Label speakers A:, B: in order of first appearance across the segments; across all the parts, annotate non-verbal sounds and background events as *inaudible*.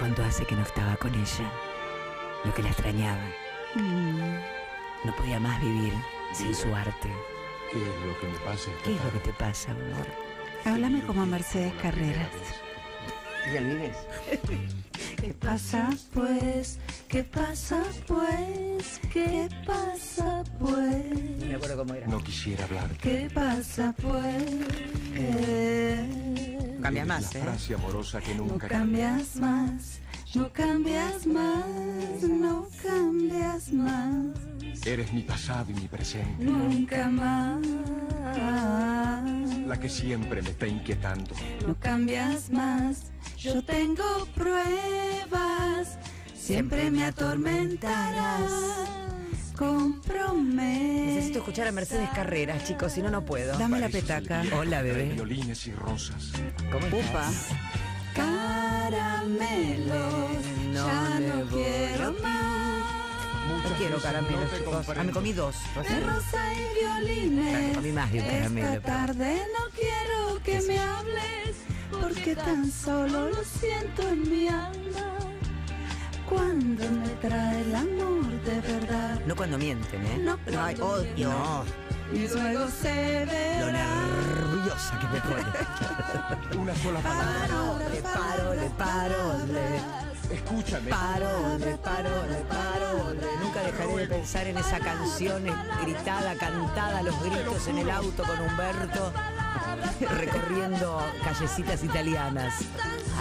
A: cuánto hace que no estaba con ella, lo que la extrañaba.
B: Mm.
A: No podía más vivir sin su arte.
C: ¿Qué es lo que me pasa?
A: ¿Qué es lo que te pasa, amor?
B: Háblame como Mercedes Carreras.
A: ¿Y olvides? *laughs*
B: ¿Qué pasa pues? ¿Qué pasa pues? ¿Qué pasa pues?
A: No me acuerdo cómo era.
C: No quisiera hablar.
B: ¿Qué pasa pues?
A: Cambias más, ¿eh?
C: frase amorosa que
B: No
C: nunca
B: cambias más, no cambias más, no cambias más,
C: Eres mi pasado y mi presente.
B: nunca más.
C: La que siempre me está inquietando.
B: No cambias más, yo tengo pruebas, siempre me atormentarás. Comprometo.
A: Necesito escuchar a Mercedes Carreras, chicos, si no, no puedo.
B: Dame la petaca.
A: Hola, bebé.
C: Violines y rosas.
A: ¿Cómo
B: Upa. Caramelos,
A: No
B: ya no
A: voy
B: quiero
A: a
B: más.
A: No quiero caramelos,
C: no
A: chicos. Ah, me comí dos.
B: De rosa y violines.
A: Me comí más de un caramelo,
B: Esta
A: pero-
B: tarde no quiero que me hables, porque tan solo lo siento en mi alma. Cuando me trae el amor de verdad.
A: No cuando mienten, ¿eh?
B: No, ay, odio.
A: No,
B: Y luego se
A: lo
B: verá.
A: nerviosa que me pone. *laughs*
C: Una sola palabra.
A: Paro, le paro, le paro, le
C: Escúchame.
A: paro, le paro, le paro. le- Nunca dejaré de pensar en esa canción gritada, cantada a los gritos en el auto con Humberto, *laughs* recorriendo callecitas italianas.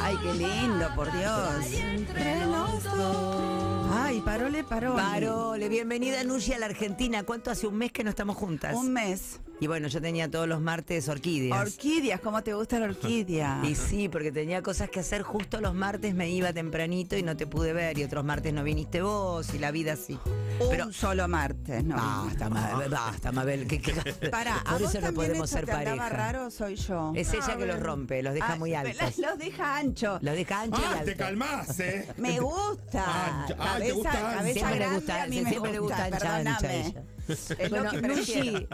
B: Ay, qué lindo, por Dios. Entre los dos. Ay, parole, parole.
A: Parole, bienvenida Nushi a la Argentina. ¿Cuánto hace un mes que no estamos juntas?
B: Un mes.
A: Y bueno, yo tenía todos los martes orquídeas.
B: Orquídeas, ¿cómo te gusta la orquídea? *laughs*
A: Y sí, porque tenía cosas que hacer justo los martes, me iba tempranito y no te pude ver, y otros martes no viniste vos, y la vida así. Pero
B: un solo martes, ¿no?
A: basta, Mabel, basta, Mabel. que- que- *laughs*
B: Para, ¿a
A: por
B: vos
A: eso no podemos ser
B: te
A: pareja.
B: raro soy yo?
A: Es ella que los rompe, los deja
B: Ah,
A: muy *laughs* altos.
B: Los deja ancho.
A: Los deja ancho y
D: Ah, te calmás, ¿eh?
B: Me gusta.
D: Ah, ah, ¿te
B: cabeza,
D: gusta
B: cabeza
A: Siempre le
B: grande,
A: gusta,
B: a mí me
A: siempre le gusta ancha, ella.
B: Es lo
A: Bueno,
B: que.
A: Nushi,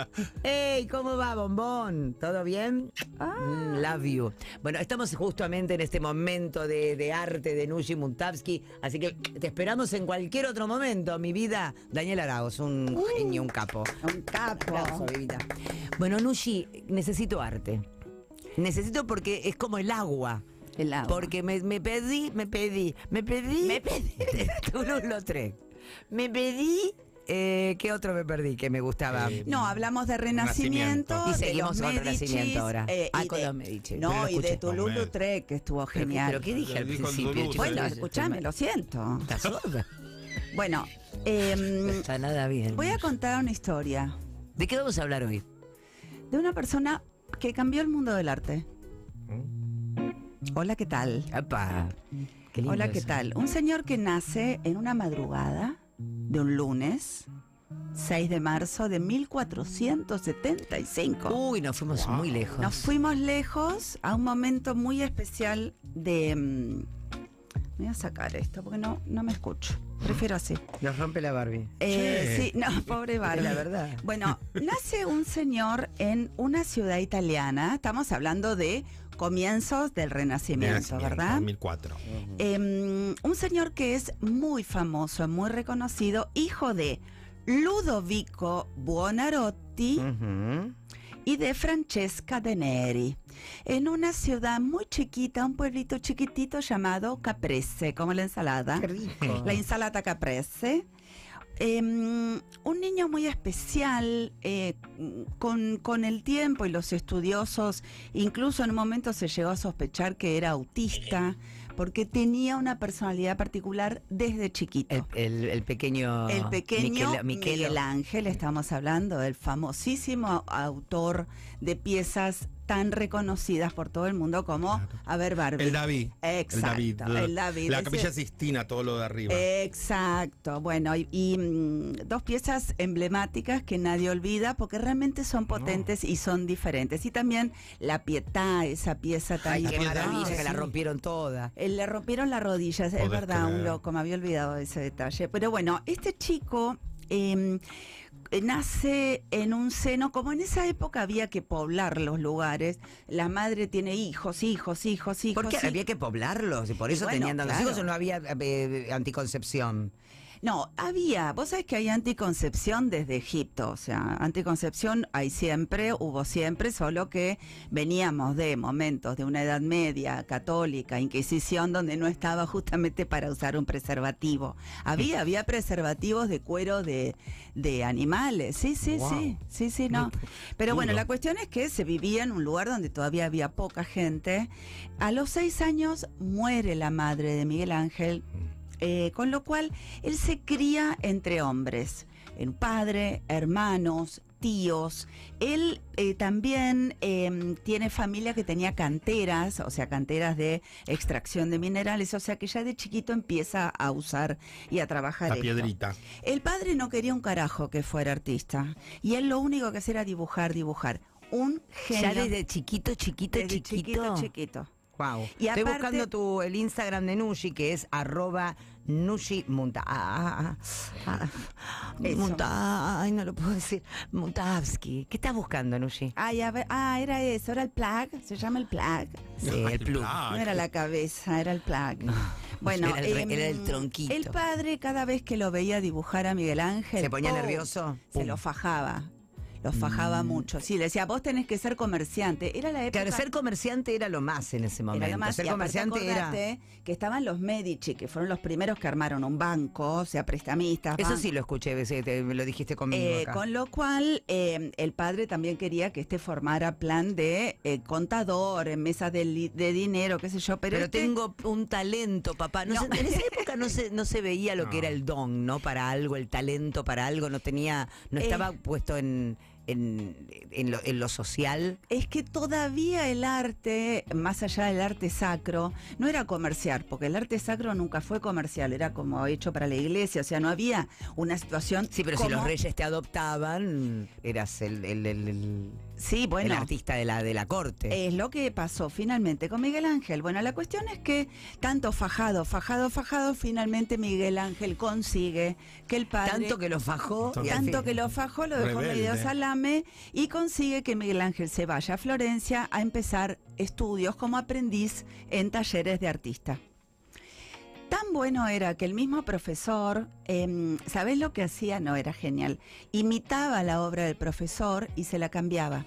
A: hey, ¿cómo va, bombón? ¿Todo bien?
B: Ah.
A: Mm, love you. Bueno, estamos justamente en este momento de, de arte de Nushi Muntavsky, así que te esperamos en cualquier otro momento, mi vida. Daniel Arauz, un genio, un capo.
B: Un capo.
A: Aplauso. Bueno, Nushi, necesito arte. Necesito porque es como el agua.
B: El agua.
A: Porque me, me pedí, me pedí, me pedí.
B: Me pedí. *laughs*
A: Toulouse-Lautrec. Me pedí. Eh, ¿Qué otro me perdí que me gustaba?
D: Eh,
B: No, hablamos de renacimiento.
A: Y seguimos con Renacimiento ahora.
B: eh,
A: Ah, con
B: de-
A: los Medici.
B: No, y de. Toulouse-Lautrec, que estuvo
A: Pero,
B: genial.
A: ¿Pero qué dije al principio?
B: Bueno, escúchame, lo siento.
A: ¿Estás sorda?
B: Bueno,
A: No
B: em,
A: está nada bien.
B: voy a contar una historia
A: ¿De qué vamos a hablar hoy?
B: de una persona que cambió el mundo del arte.
A: ¿Mm?
B: Hola, ¿qué tal?
A: Apa, qué lindo
B: Hola, ¿qué
A: eso.
B: tal? Un señor que nace en una madrugada de un lunes, 6 de marzo de 1475.
A: Uy, nos fuimos muy lejos.
B: Nos fuimos lejos a un momento muy especial de... mm, voy a sacar esto porque no, no me escucho. Prefiero así.
A: Nos rompe la Barbie.
B: Eh,
D: Che.
B: sí, no, pobre Barbie.
A: La verdad.
B: Bueno, nace un señor en una ciudad italiana. Estamos hablando de comienzos del Renacimiento, ¿verdad?
D: 2004.
B: Em, un señor que es muy famoso, muy reconocido, hijo de Ludovico Buonarroti
A: Ujú.
B: y de Francesca de Neri, en una ciudad muy chiquita, un pueblito chiquitito llamado Caprese, como la ensalada.
A: Qué rico.
B: La ensalada caprese. Em, un niño muy especial, eh, con, con el tiempo y los estudiosos, incluso en un momento se llegó a sospechar que era autista, porque tenía una personalidad particular desde chiquito.
A: El, el- el pequeño.
B: El pequeño
A: Miquel-.
B: Miguel Ángel, estamos hablando del famosísimo autor de piezas tan reconocidas por todo el mundo como, a ver, Barbie.
D: El David.
B: Exacto,
D: el David.
B: el David,
D: La
B: ese-
D: capilla Sistina, todo lo de arriba.
B: Exacto, bueno, y, y, mm, dos piezas emblemáticas que nadie olvida porque realmente son potentes y son diferentes. Y también la Pietà, esa pieza tan
A: Ay, qué maravilla que la rompieron toda.
B: eh, Le rompieron las rodillas, es verdad, un loco, me había olvidado de ese detalle. Pero bueno, este chico eh, nace en un seno, como en esa época había que poblar los lugares, la madre tiene hijos, hijos, hijos, hijos.
A: ¿Por qué
B: y-
A: había que poblarlos? Y por
B: Y
A: eso
B: bueno,
A: tenían tantos
B: claro.
A: hijos o no había eh, anticoncepción.
B: No, había, vos sabés que hay anticoncepción desde Egipto, o sea, anticoncepción hay siempre, hubo siempre, solo que veníamos de momentos de una edad media, católica, inquisición, donde no estaba justamente para usar un preservativo. Había, había preservativos de cuero de, de animales, sí, sí,
A: Wow.
B: sí, sí, sí, no. Pero bueno, la cuestión es que se vivía en un lugar donde todavía había poca gente. A los seis años muere la madre de Miguel Ángel, eh, con lo cual él se cría entre hombres, un padre, hermanos, tíos. Él eh, también eh, tiene familia que tenía canteras, o sea, canteras de extracción de minerales, o sea que ya de chiquito empieza a usar y a trabajar.
D: La
B: esto.
D: piedrita.
B: El padre no quería un carajo que fuera artista y él lo único que hacía era dibujar, dibujar. Un genio.
A: Ya desde chiquito, chiquito,
B: Desde
A: chiquito.
B: chiquito, chiquito.
A: Wow.
B: Y
A: Estoy
B: aparte-
A: buscando tu, el Instagram de Nushi, que es arroba Nushi Munta. ah, ah, ah. Munta- ay, no lo puedo decir. Muntavsky. ¿Qué estás buscando, Nushi?
B: Ay, a ver, ah, era eso, era el plug, se llama el plug.
A: Sí, el plug.
D: plug.
B: No era la cabeza, era el plug. *laughs* Bueno,
A: Era el
B: em,
A: era el tronquito.
B: El padre, cada vez que lo veía dibujar a Miguel Ángel,
A: ¿Se ponía
B: ¡pum!
A: nervioso?
B: Se
A: Pum.
B: lo fajaba. Lo fajaba
A: Mm.
B: mucho. Sí, le decía, vos tenés que ser comerciante. Era la época.
A: Claro, ser comerciante era lo más en ese momento.
B: Era lo más,
A: ser
B: y aparte
A: comerciante era.
B: que estaban los Medici, que fueron los primeros que armaron un banco, o sea, prestamistas.
A: Eso sí lo escuché, sí, te- me lo dijiste conmigo.
B: Eh,
A: acá.
B: con lo cual, eh, el padre también quería que este formara plan de eh, contador en mesas de, dinero, qué sé yo. Pero,
A: Pero
B: este-
A: tengo un talento, papá. No
B: No.
A: sé, en esa época no se, no se veía lo que era el don, ¿no? Para algo, el talento para algo, no tenía, no
B: Eh.
A: estaba puesto en, en, en lo, en lo social.
B: Es que todavía el arte, más allá del arte sacro, no era comercial, porque el arte sacro nunca fue comercial, era como hecho para la iglesia, o sea, no había una situación.
A: Sí, pero si los reyes te adoptaban, eras el, el, el- el-
B: Sí,
A: el
B: bueno.
A: artista de la, de la corte.
B: Es lo que pasó finalmente con Miguel Ángel. Bueno, la cuestión es que tanto fajado, fajado, fajado, finalmente Miguel Ángel consigue que el padre...
A: Tanto que lo fajó. y
B: Tanto que lo fajó, lo dejó medio salame y consigue que Miguel Ángel se vaya a Florencia a empezar estudios como aprendiz en talleres de artista. Tan bueno era que el mismo profesor, eh, ¿sabés lo que hacía? No, era genial. Imitaba la obra del profesor y se la cambiaba.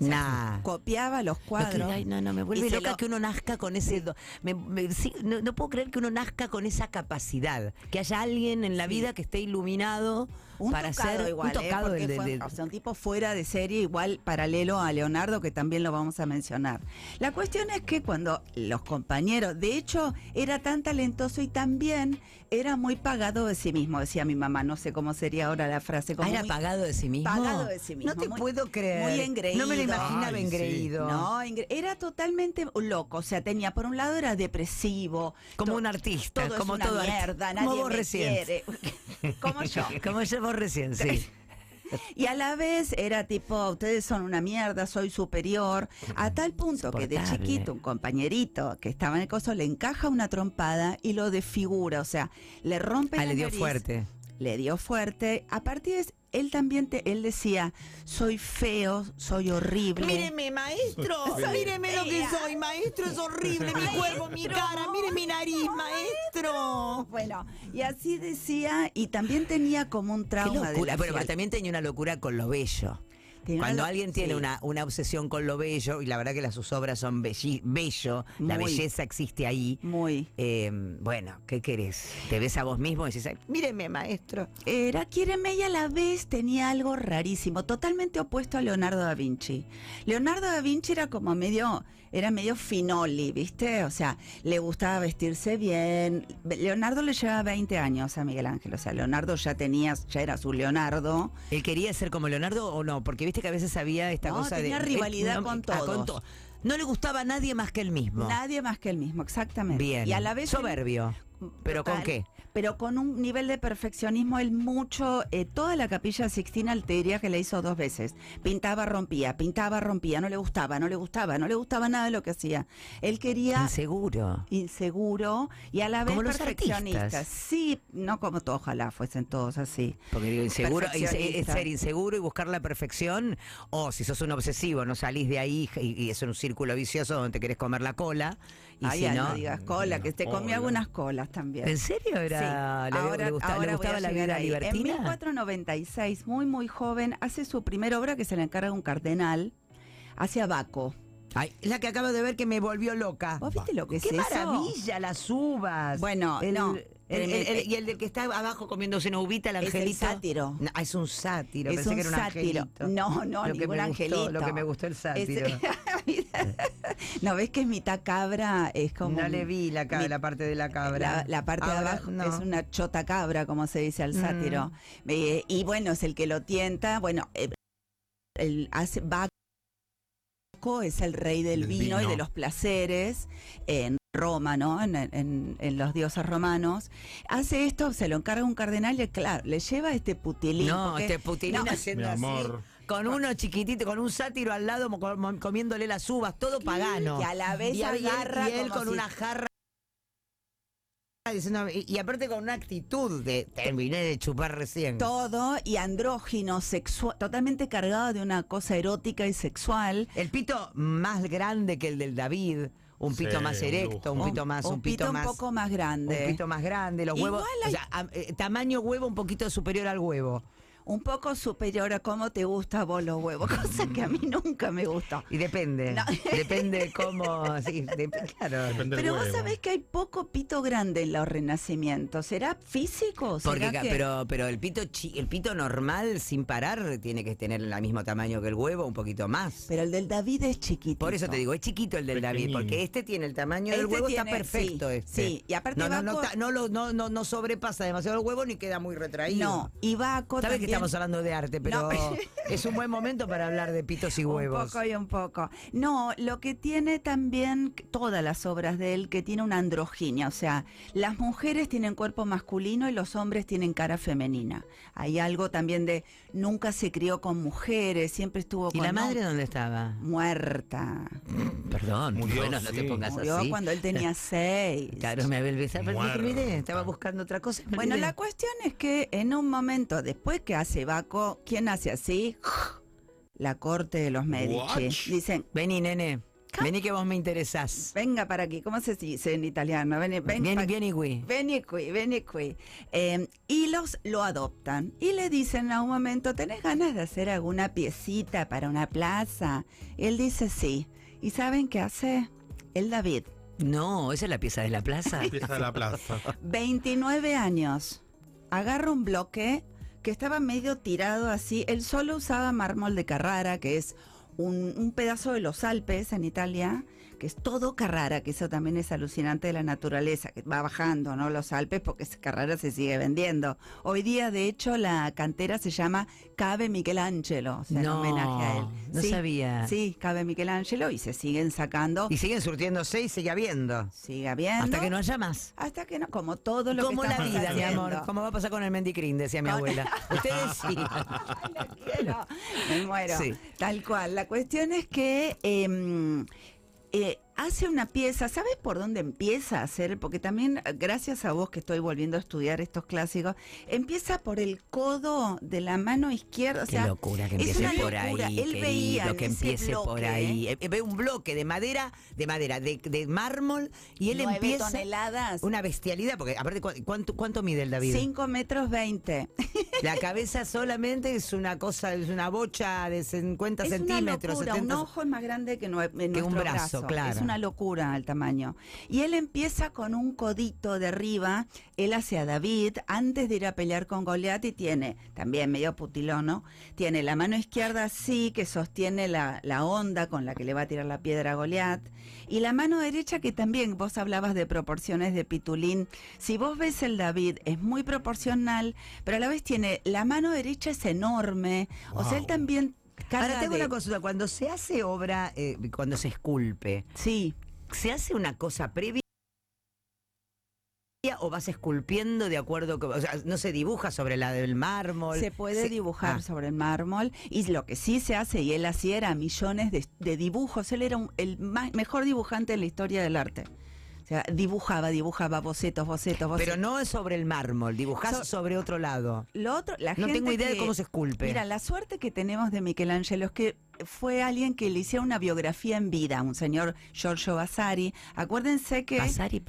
B: O sea,
A: Nah.
B: Copiaba los
A: Lo que-
B: cuadros.
A: ay, no, no, me vuelve loca
B: lo-
A: que uno nazca con ese... do- me- me- sí, no, no puedo creer que uno nazca con esa capacidad. Que haya alguien en la
B: Sí.
A: vida que esté iluminado
B: Un
A: para
B: tocado igual,
A: un
B: ¿eh?
A: tocado
B: Porque
A: del-
B: fue-
A: del-
B: o sea, un tipo fuera de serie, igual paralelo a Leonardo, que también lo vamos a mencionar. La cuestión es que cuando los compañeros, de hecho, era tan talentoso y también era muy pagado de sí mismo, decía mi mamá, no sé cómo sería ahora la frase. Como
A: Ah, era pagado de sí mismo.
B: Pagado de sí mismo,
A: No te
B: muy-
A: puedo creer.
B: muy engreído.
A: No me lo imaginaba
D: Ay, sí.
A: engreído.
B: No, era totalmente loco, o sea, tenía por un lado era depresivo,
A: Como un artista,
B: todo
A: como
B: es una
A: todo
B: mierda, nadie me
A: recién.
B: quiere. *laughs* como yo.
A: Como yo vos recién, sí. *laughs*
B: Y a la vez era tipo, ustedes son una mierda, soy superior, a tal punto que de chiquito un compañerito que estaba en el coso le encaja una trompada y lo desfigura, o sea, le rompe
A: Ah,
B: la
A: le dio
B: nariz,
A: fuerte.
B: Le dio fuerte. A partir de él también te, él decía, soy feo, soy horrible.
A: maestro. *laughs* Míreme lo que soy, maestro. Es horrible. Mi *laughs* cuerpo, mi cara. Mire mi nariz, *laughs* maestro.
B: Bueno, y así decía, y también tenía como un
A: Qué
B: trauma de
A: locura.
B: la
A: Pero
B: fiel.
A: también tenía una locura con lo bello. Cuando alguien tiene una, una obsesión con lo bello, y la verdad que las, sus obras son belli- bello, la belleza existe ahí.
B: Muy.
A: eh, bueno, ¿qué querés? Te ves a vos mismo y dices, "Ay, míreme, maestro.
B: Era Quiéreme y a la vez tenía algo rarísimo, totalmente opuesto a Leonardo da Vinci. Leonardo da Vinci era como medio, era medio finoli, ¿viste? O sea, le gustaba vestirse bien. Leonardo le llevaba 20 años a Miguel Ángel, o sea, Leonardo ya tenía, ya era su Leonardo.
A: ¿Él quería ser como Leonardo o no? Porque viste que a veces había esta
B: No,
A: cosa de.
B: rivalidad
A: él-
B: con
A: ah,
B: todos.
A: to- No le gustaba a nadie más que él mismo.
B: Nadie más que él mismo, exactamente.
A: Bien.
B: Y a la vez...
A: Soberbio. ¿Pero con qué?
B: Pero con un nivel de perfeccionismo, él mucho, eh, toda la capilla Sixtina Alteria que le hizo dos veces. Pintaba, rompía, pintaba, rompía, no le gustaba, no le gustaba, no le gustaba nada de lo que hacía. Él quería
A: Inseguro.
B: inseguro y a la vez
A: Como
B: perfeccionista. Sí, no como todos, ojalá fuesen todos así.
A: Porque digo, inseguro, inse- es ser inseguro y buscar la perfección, o si sos un obsesivo, no salís de ahí y, y es un círculo vicioso donde te querés comer la cola. Y
B: Ay,
A: si no,
B: no digas cola, que te comí
C: Cola.
B: algunas colas también.
A: ¿En serio era?
B: Sí.
A: ¿Le,
B: ahora,
A: le gustaba, le
B: ahora voy
A: gustaba
B: a
A: la vida libertina?
B: En 1496, muy muy joven, hace su primera obra que se le encarga un cardenal hacia Baco.
A: Ay, es la que acabo de ver que me volvió loca.
B: ¿Vos viste lo que es
A: ¡Qué
B: eso?
A: maravilla las uvas!
B: Bueno,
A: El-
B: no,
A: el- el- y el de que está abajo comiéndose una uvita, el
B: Es el
A: angelito.
B: sátiro.
A: No, ah, es un sátiro.
B: Es
A: Pensé
B: un
A: que era un
B: sátiro.
A: angelito.
B: No, no,
A: lo que me gustó,
B: angelito.
A: Lo que me gustó el
B: Es-
A: sátiro. *laughs* *laughs*
B: no ves que es mitad cabra, es como
A: no le vi la,
B: mi-
A: la parte de la cabra.
B: La, la parte de abajo
A: no.
B: es una chota cabra, como se dice al sátiro.
A: Mm.
B: Eh, y bueno, es el que lo tienta. Bueno, eh, el hace Baco es el rey del vino, y de los placeres en Roma, ¿no? En, en- en los dioses romanos. Hace esto, se lo encarga un cardenal y claro, le lleva este putilín.
A: No,
B: porque-
A: este putilín
B: no,
A: haciendo
C: Mi
A: así,
C: amor.
A: Con uno chiquitito, con un sátiro al lado, comiéndole las uvas, todo pagano.
B: Y a la vez
A: y, a- y él-
B: agarra
A: y él con
B: si-
A: una jarra. diciendo- y, y aparte con una actitud de terminé de chupar recién.
B: todo y andrógino, sexual, totalmente cargado de una cosa erótica y sexual.
A: El pito más grande que el del David, un
C: Sí,
A: pito más erecto, un pito más, un,
B: un pito,
A: más.
B: un poco más grande.
A: Un pito más grande, los
B: Igual
A: huevos.
B: hay-
A: o sea, a- eh, tamaño huevo un poquito superior al huevo.
B: Un poco superior a cómo te gusta a vos los huevos, cosa que a mí nunca me gustó.
A: Y depende.
B: No.
A: Depende cómo. *laughs* Sí, dep- claro.
C: Depende del
B: Pero vos sabés que hay poco pito grande en los renacimientos. ¿Será físico? ¿Será
A: Porque,
B: que-
A: pero, pero el pito chi- el pito normal sin parar tiene que tener el mismo tamaño que el huevo, un poquito más.
B: Pero el del David es chiquito.
A: Por eso te digo, es chiquito el del David, porque este tiene el tamaño del
B: Este
A: huevo, está perfecto
B: sí,
A: este.
B: sí, y aparte
A: no, no, no, no, lo- no, no, no sobrepasa demasiado el huevo ni queda muy retraído.
B: No, y
A: que
B: también-
A: estamos hablando de arte, pero
B: No. *laughs*
A: es un buen momento para hablar de pitos y huevos.
B: Un poco y un poco. No, lo que tiene también todas las obras de él, que tiene una androginia, o sea, las mujeres tienen cuerpo masculino y los hombres tienen cara femenina. Hay algo también de nunca se crió con mujeres, siempre estuvo
A: ¿Y
B: con
A: la madre dónde estaba?
B: muerta.
A: Perdón,
C: Murió,
A: bueno, no te pongas
B: Murió
A: así.
B: cuando él tenía *laughs* seis.
A: Claro, me había olvidado, pero me
C: Muerta.
A: olvidé, estaba buscando otra cosa. y
B: Bueno, la cuestión es que en un momento después que hace Baco, ¿quién hace así? La corte de los Medici.
C: What?
B: Dicen,
A: Vení, nene. Vení que vos me interesás.
B: venga para aquí. ¿Cómo se dice en italiano? Vení, ven
A: Vieni, vieni qui.
B: Vení qui, vení qui. Eh, y los lo adoptan. Y le dicen a un momento, ¿tenés ganas de hacer alguna piecita para una plaza? Él dice sí. ¿Y saben qué hace? El David.
A: No, esa es la pieza de la plaza.
C: Pieza de la plaza. *laughs*
B: 29 años. Agarra un bloque que estaba medio tirado así. Él solo usaba mármol de Carrara, que es un, un pedazo de los Alpes en Italia, que es todo Carrara, que eso también es alucinante de la naturaleza, que va bajando, ¿no? Los Alpes, porque Carrara se sigue vendiendo. Hoy día, de hecho, la cantera se llama Cave Michelangelo, o sea,
A: No,
B: homenaje a él.
A: no
B: Sí,
A: sabía.
B: Sí, Cave Michelangelo, y se siguen sacando.
A: Y siguen surtiéndose y sigue habiendo.
B: sigue habiendo.
A: Hasta que no haya más.
B: Hasta que no, como todo lo
A: Como
B: que
A: la
B: estamos
A: vida, mi amor. Como va a pasar con el mendicrín, decía mi
B: Con-
A: abuela. *laughs* Ustedes sí.
B: Ay, la quiero. Me muero.
A: Sí.
B: Tal cual. La cuestión es que em, eh, hace una pieza. ¿Sabes por dónde empieza a hacer? Porque también, eh, gracias a vos que estoy volviendo a estudiar estos clásicos, empieza por el codo de la mano izquierda. O
A: Qué locura que
B: es
A: empiece
B: una
A: por
B: locura.
A: ahí.
B: Él
A: querido,
B: veía
A: que empiece por ahí. Eh, Ve un bloque de madera, de madera, de, de mármol, y él
B: nueve
A: empieza.
B: toneladas.
A: Una bestialidad, porque aparte, ¿cu- ¿cuánto, cuánto mide el David?
B: 5 metros 20. *laughs*
A: La cabeza solamente es una cosa, es una bocha de 50
B: Es una
A: centímetros.
B: locura,
A: 70
B: un ojo es más grande que, nue- nuestro
A: un brazo, claro.
B: Es una locura el tamaño. Y él empieza con un codito de arriba, él hacia David, antes de ir a pelear con Goliat, y tiene, también medio putilono, tiene la mano izquierda así, que sostiene la, la onda con la que le va a tirar la piedra a Goliat, y la mano derecha, que también vos hablabas de proporciones de pitulín. Si vos ves el David, es muy proporcional, pero a la vez tiene, la mano derecha es enorme, o sea, él
C: Wow.
B: También...
A: Ahora tengo
B: de-
A: una consulta, cuando se hace obra, eh, cuando se esculpe,
B: Sí,
A: ¿se hace una cosa previa o vas esculpiendo de acuerdo, con- o sea, no se dibuja sobre la del mármol.
B: Se puede
A: Se-
B: dibujar
A: Ah.
B: sobre el mármol y lo que sí se hace, y él hacía era millones de, de dibujos, él era un- el más- mejor dibujante en la historia del arte. O sea, dibujaba, dibujaba bocetos, bocetos, bocetos.
A: Pero no es sobre el mármol, dibujás
B: So-
A: sobre otro lado.
B: Lo otro, la
A: No
B: gente
A: tengo idea de cómo se esculpe.
B: Mira, la suerte que tenemos de Michelangelo es que fue alguien que le hiciera una biografía en vida, un señor Giorgio Vasari. Acuérdense que...
A: Vasari,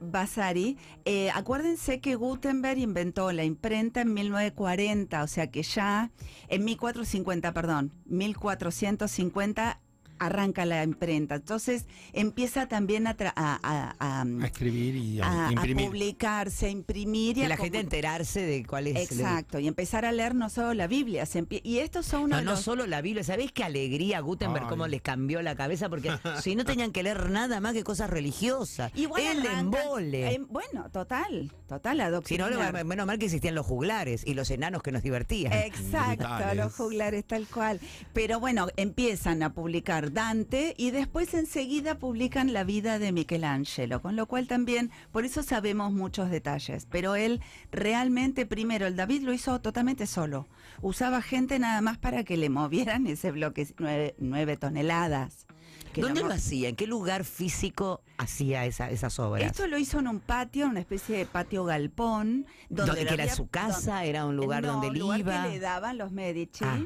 B: Vasari, eh, acuérdense que Gutenberg inventó la imprenta en 1940, o sea que ya en 1450, perdón, 1450 arranca la imprenta. Entonces empieza también a, tra- a- a- a-
D: A escribir y a,
B: a- a
D: imprimir.
B: publicarse, a imprimir y a
A: la gente enterarse de cuál es. el-
B: Exacto, y empezar a leer no solo la Biblia, se y estos son uno
A: No,
B: de
A: no solo la Biblia, ¿sabéis qué alegría Gutenberg
D: Ay.
A: cómo les cambió la cabeza? Porque *laughs* si no tenían que leer nada más que cosas religiosas.
B: Igual
A: el
B: arrancan-
A: embole.
B: em, bueno, total, total,
A: si no,
B: adoctrinar.
A: menos mal que existían los juglares y los enanos que nos divertían.
B: Exacto,
D: Brutales.
B: los juglares tal cual. Pero bueno, empiezan a publicar Dante y después enseguida publican la vida de Michelangelo, con lo cual también, por eso sabemos muchos detalles. Pero él realmente, primero, el David lo hizo totalmente solo. Usaba gente nada más para que le movieran ese bloque, nueve, nueve toneladas.
A: ¿Dónde lo hacía? ¿En qué lugar físico hacía esa- esas obras?
B: Esto lo hizo en un patio, una especie de patio galpón. Donde
A: ¿Dónde
B: le
A: que era su casa? ¿Era un lugar
B: no,
A: donde él
B: lugar
A: iba?
B: que le daban los Medici.
A: Ah.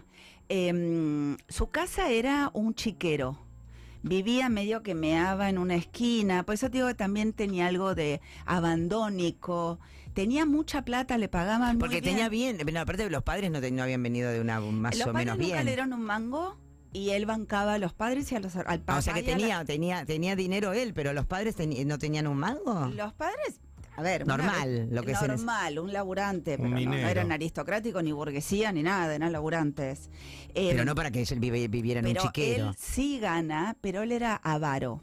B: Em, su casa era un chiquero. Vivía medio que meaba en una esquina. Por eso te digo que también tenía algo de abandónico. Tenía mucha plata, le pagaban muy
A: Porque
B: bien.
A: tenía bien, bueno, aparte de los padres no, te- no habían venido de una más
B: Los
A: o
B: padres
A: menos bien.
B: le dieron un mango y él bancaba a los padres y a los, al papá.
A: Ah, o sea que
B: la-
A: tenía, tenía, tenía dinero él, pero los padres no tenían un mango.
B: Los padres, a ver, una
A: Normal, lo que
B: normal, un laburante, pero no- no, eran aristocráticos ni burguesía ni nada, eran laburantes.
A: Pero
B: Em,
A: no para que él vive- viviera en un chiquero.
B: él sí gana, pero él era avaro.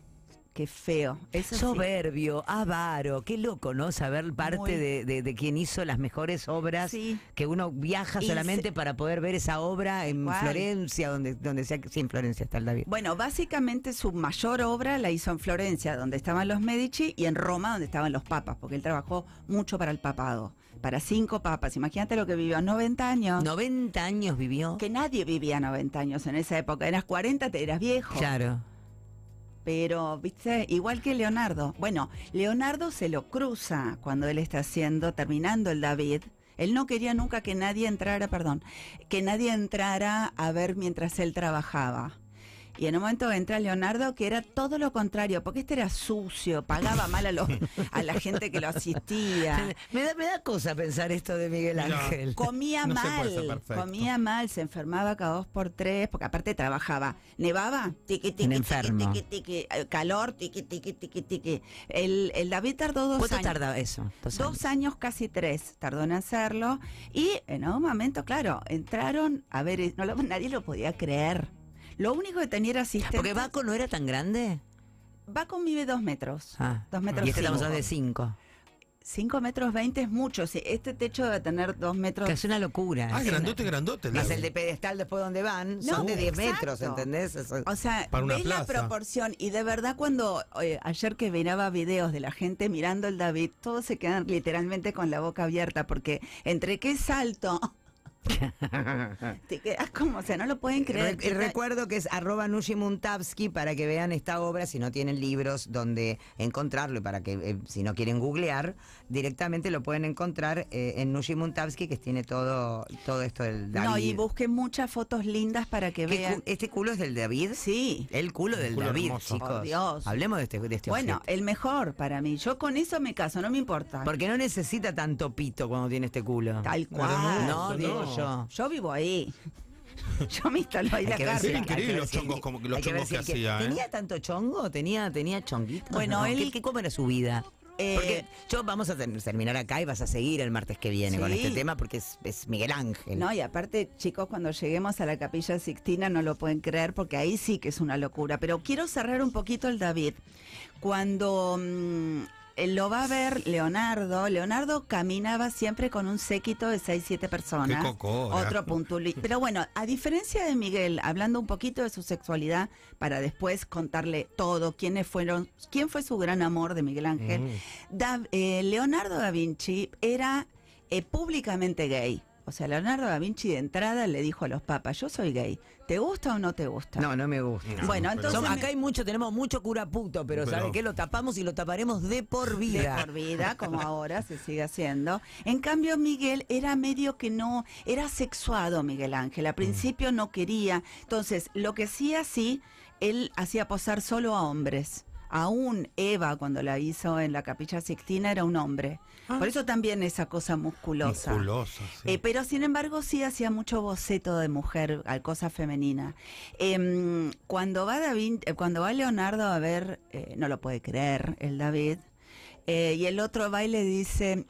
B: Qué feo. Eso sí.
A: Soberbio, avaro, qué loco, ¿no? Saber parte
B: Muy.
A: de, de, de quien hizo las mejores obras,
B: Sí.
A: que uno viaja
B: Y
A: solamente
B: se-
A: para poder ver esa obra en. Florencia, donde, donde sea que sí, en Florencia está el David.
B: Bueno, básicamente su mayor obra la hizo en Florencia, donde estaban los Medici, y en Roma, donde estaban los papas, porque él trabajó mucho para el papado, para cinco papas. Imagínate lo que vivió, 90 años.
A: 90 años vivió.
B: Que nadie vivía 90 años en esa época. Eras 40, te eras viejo.
A: Claro.
B: Pero, viste, igual que Leonardo. Bueno, Leonardo se lo cruza cuando él está haciendo, terminando el David. Él no quería nunca que nadie entrara, perdón, que nadie entrara a ver mientras él trabajaba. Y en un momento entra Leonardo, que era todo lo contrario, porque este era sucio, pagaba mal a, los, a la gente que lo asistía. *laughs*
A: Me da, me da cosa pensar esto de Miguel. Ángel.
B: Comía
D: No puede ser
B: mal, comía mal, se enfermaba cada dos por tres, porque aparte trabajaba. Nevaba, tiqui, tiqui,
A: Un
B: tiqui,
A: enfermo.
B: tiqui, tiqui, eh, calor, tiqui, tiqui, tiqui, tiqui. El, el David tardó dos
A: ¿Cuánto
B: años.
A: tarda eso? Dos
B: Dos años, casi tres, tardó en hacerlo. Y en un momento, claro, entraron, a ver, eh, no lo- *laughs* nadie lo podía creer. Lo único que tenía era asistente.
A: Porque Baco no era tan grande.
B: Baco mide dos metros.
A: Ah.
B: Dos metros
A: Y este
B: cinco.
A: de cinco.
B: Cinco metros veinte es mucho. sí, Este techo debe tener dos metros.
A: Que es una locura.
D: Ah,
A: Es
D: grandote,
A: una-
D: grandote.
A: Más el de pedestal después donde van,
B: No,
A: son de 10
B: exacto.
A: metros, ¿entendés? Eso-
B: O sea,
D: Para una
B: ves la proporción y de verdad cuando eh, ayer que miraba videos de la gente mirando el David, todos se quedan literalmente con la boca abierta porque entre qué salto *laughs* te quedas como, o sea, no lo pueden creer.
A: Re- recuerdo que es arroba Nushi Muntabsky para que vean esta obra si no tienen libros donde encontrarlo y para que eh, si no quieren googlear directamente lo pueden encontrar eh, en Nushi Muntabsky que tiene todo todo esto del David.
B: No, y busquen muchas fotos lindas para que
A: ¿Qué
B: vean.
A: cu- ¿Este culo es del David?
B: Sí.
A: El culo del
D: culo
A: David,
D: hermoso.
A: chicos.
B: Por Dios.
A: Hablemos de este, de este
B: Bueno,
A: objeto.
B: el mejor para mí. Yo con eso me caso, no me importa.
A: Porque no necesita tanto pito cuando tiene este culo.
B: Tal cual.
A: No,
D: no.
A: Yo.
B: Yo vivo ahí. *laughs* Yo me instalo ahí
A: Hay
B: la
A: que
D: Era increíble los chongos como que los chongos que hacía, ¿eh?
A: ¿Tenía tanto chongo? ¿Tenía, tenía chonguitos?
B: Bueno,
A: No,
B: él-
A: ¿qué- qué- ¿Cómo era su vida?
B: Eh,
A: Porque yo vamos a ter- terminar acá y vas a seguir el martes que viene con este tema porque es, es Miguel Ángel.
B: No, y aparte, chicos, cuando lleguemos a la Capilla Sixtina no lo pueden creer porque ahí sí que es una locura. Pero quiero cerrar un poquito el David. Cuando mm, lo va a ver Leonardo. Leonardo caminaba siempre con un séquito de 6, 7 personas.
D: Qué.
B: Otro puntuli. Pero bueno, a diferencia de Miguel, hablando un poquito de su sexualidad, para después contarle todo, quiénes fueron, quién fue su gran amor de Miguel Ángel,
D: Mm.
B: Da- eh, Leonardo da Vinci era eh, públicamente gay. O sea, Leonardo da Vinci de entrada le dijo a los papas, yo soy gay, ¿te gusta o no te gusta?
A: No, no me gusta.
D: No,
B: Bueno, entonces
A: acá hay mucho, tenemos mucho cura puto, pero,
D: Pero-
A: ¿sabe qué? Lo tapamos y lo taparemos de por vida.
B: de por vida, *laughs* como ahora se sigue haciendo. En cambio, Miguel era medio que no, era sexuado Miguel Ángel. Al principio no quería. Entonces, lo que sí así, él hacía posar solo a hombres. Aún Eva, cuando la hizo en la capilla Sixtina, era un hombre. Por eso también esa cosa musculosa.
D: Musculosa, sí.
B: Eh, pero sin embargo sí hacía mucho boceto de mujer, al cosa femenina. Em, cuando va David, eh, cuando va Leonardo a ver, eh, no lo puede creer, el David, eh, y el otro va y le dice,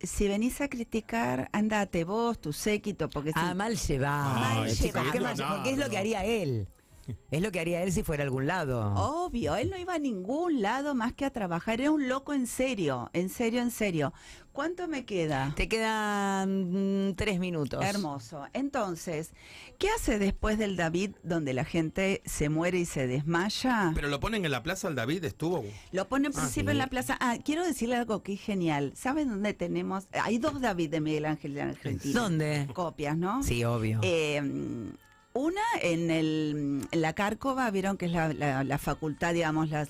B: si venís a criticar, andate vos, tu séquito, porque si-
A: Ah, mal llevado.
D: Mal
B: llevado.
A: ¿qué mal- porque es lo que haría él. Es lo que haría él si fuera a algún lado.
B: Obvio, él no iba a ningún lado más que a trabajar, era un loco en serio, en serio, en serio. ¿Cuánto me queda?
A: Te quedan mm, tres minutos.
B: Hermoso. Entonces, ¿qué hace después del David donde la gente se muere y se desmaya?
D: Pero lo ponen en la plaza, el David estuvo.
B: Lo pone en
D: Ah,
B: principio
A: sí.
B: en la plaza. Ah, quiero decirle algo que es genial. ¿Saben dónde tenemos? Hay dos David de Miguel Ángel de Argentina.
A: ¿Dónde?
B: Copias, ¿no?
A: Sí, obvio.
B: Eh, una en, el, en la Cárcova, vieron que es la, la- la facultad, digamos, la,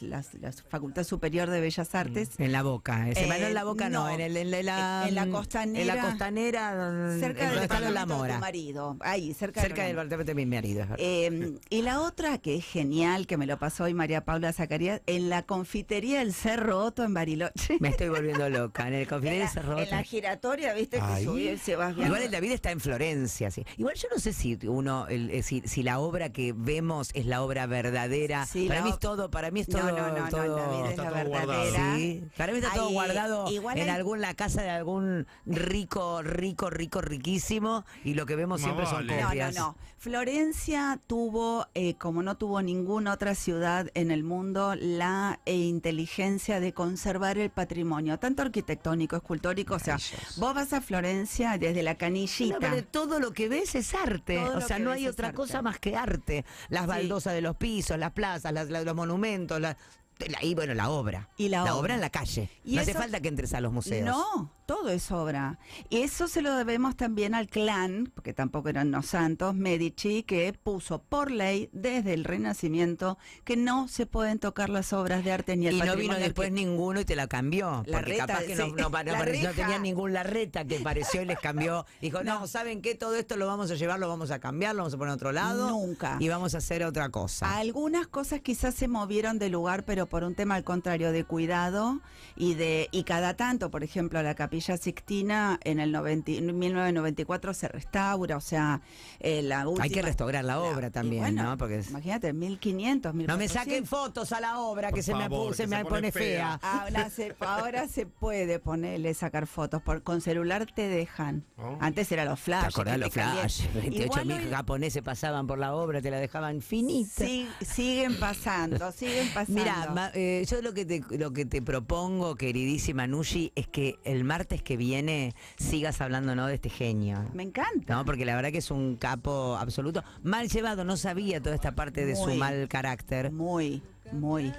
B: Facultad Superior de Bellas Artes.
A: en la boca. Ese
B: Eh,
A: en la boca no,
B: no.
A: en, el, en la,
B: En la costanera.
A: En la costanera, donde
B: Cerca del
A: está la
B: departamento de
A: Mora.
B: tu marido. Ahí, cerca,
A: Cerca
B: de
A: del departamento de mi marido.
B: Eh, y la otra que es genial, que me lo pasó hoy María Paula Zacarías, en la confitería del Cerro Otto en Bariloche. *laughs*
A: Me estoy volviendo loca. En el confidente
B: la,
A: se robó.
B: en la giratoria, viste, que subí y se va viendo.
A: Igual el David está en Florencia, sí. Igual yo no sé si uno, el- eh, si, si la obra que vemos es la obra verdadera.
B: Sí,
A: para mí es todo, para mí es
B: No,
A: todo.
B: no, no, no,
A: todo-
B: el David es
D: Está
B: la verdadera.
A: Sí, para mí está todo guardado
B: igual
A: en
B: hay-
A: algún la casa de algún rico, rico, rico, riquísimo y lo que vemos
D: Más
A: siempre son
D: vale.
B: No, no,
A: copias.
B: no. Florencia tuvo, eh, como no tuvo ninguna otra ciudad en el mundo, la eh, inteligencia de conservar el patrimonio, tanto arquitectónico, escultórico. O sea, vos vas a Florencia desde la
A: No,
B: canillita.
A: pero todo lo que ves es arte.
B: Todo
A: o sea, no hay
B: es
A: otra cosa más que arte. Las baldosas de los pisos, las plazas, las- las- los monumentos, la- la- y bueno, la obra.
B: Y la obra.
A: obra en la calle.
B: Y
A: no hace falta que entres a los museos.
B: No, todo es obra. Y eso se lo debemos también al clan, porque tampoco eran los santos, Medici, que puso por ley desde el Renacimiento que no se pueden tocar las obras de arte ni el
A: Y no vino después ninguno y te la cambió.
B: La
A: porque
B: reta,
A: capaz que
B: sí.
A: no, no, *laughs* no
B: La
A: no tenía ningún larreta que pareció y les cambió. Dijo, no, ¿saben qué? Todo esto lo vamos a llevar, lo vamos a cambiar, lo vamos a poner a otro lado.
B: Nunca.
A: Y vamos a hacer otra cosa.
B: Algunas cosas quizás se movieron de lugar, pero por un tema al contrario de cuidado y de y cada tanto, por ejemplo, la Capilla Sixtina en el 90 en 1994 se restaura, o sea, eh, la última
A: Hay que restaurar la obra también,
B: bueno,
A: ¿no? Porque es-
B: imagínate, 1500,
A: no me
B: 1400.
A: saquen fotos a la obra que
D: Por
A: se me, se me pone
D: pone
A: fea.
D: fea.
B: Ahora se, ahora se puede ponerle sacar fotos, por, con celular te dejan.
D: Oh.
B: Antes eran los
A: ¿Te
B: flash.
A: acordás los
B: te calientan.
A: flashes? 28
B: Igual
A: mil
B: hoy-
A: japoneses pasaban por la obra, te la dejaban finita.
B: Sí, siguen pasando, siguen *laughs* pasando.
A: Mira, ma- eh, yo lo que te lo que te propongo, queridísima Nushi, es que el martes que viene sigas hablando ¿no? de este genio.
B: me encanta.
A: No, porque la verdad que es un capo absoluto. Mal llevado, no sabía toda esta parte de su mal carácter.
B: Muy, muy,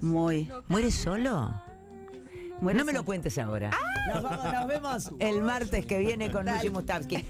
B: muy.
A: ¿Muere solo?
B: Muere
A: no me lo cuentes ahora. Nos, vamos- nos vemos el martes que viene con Nushi Mustavsky.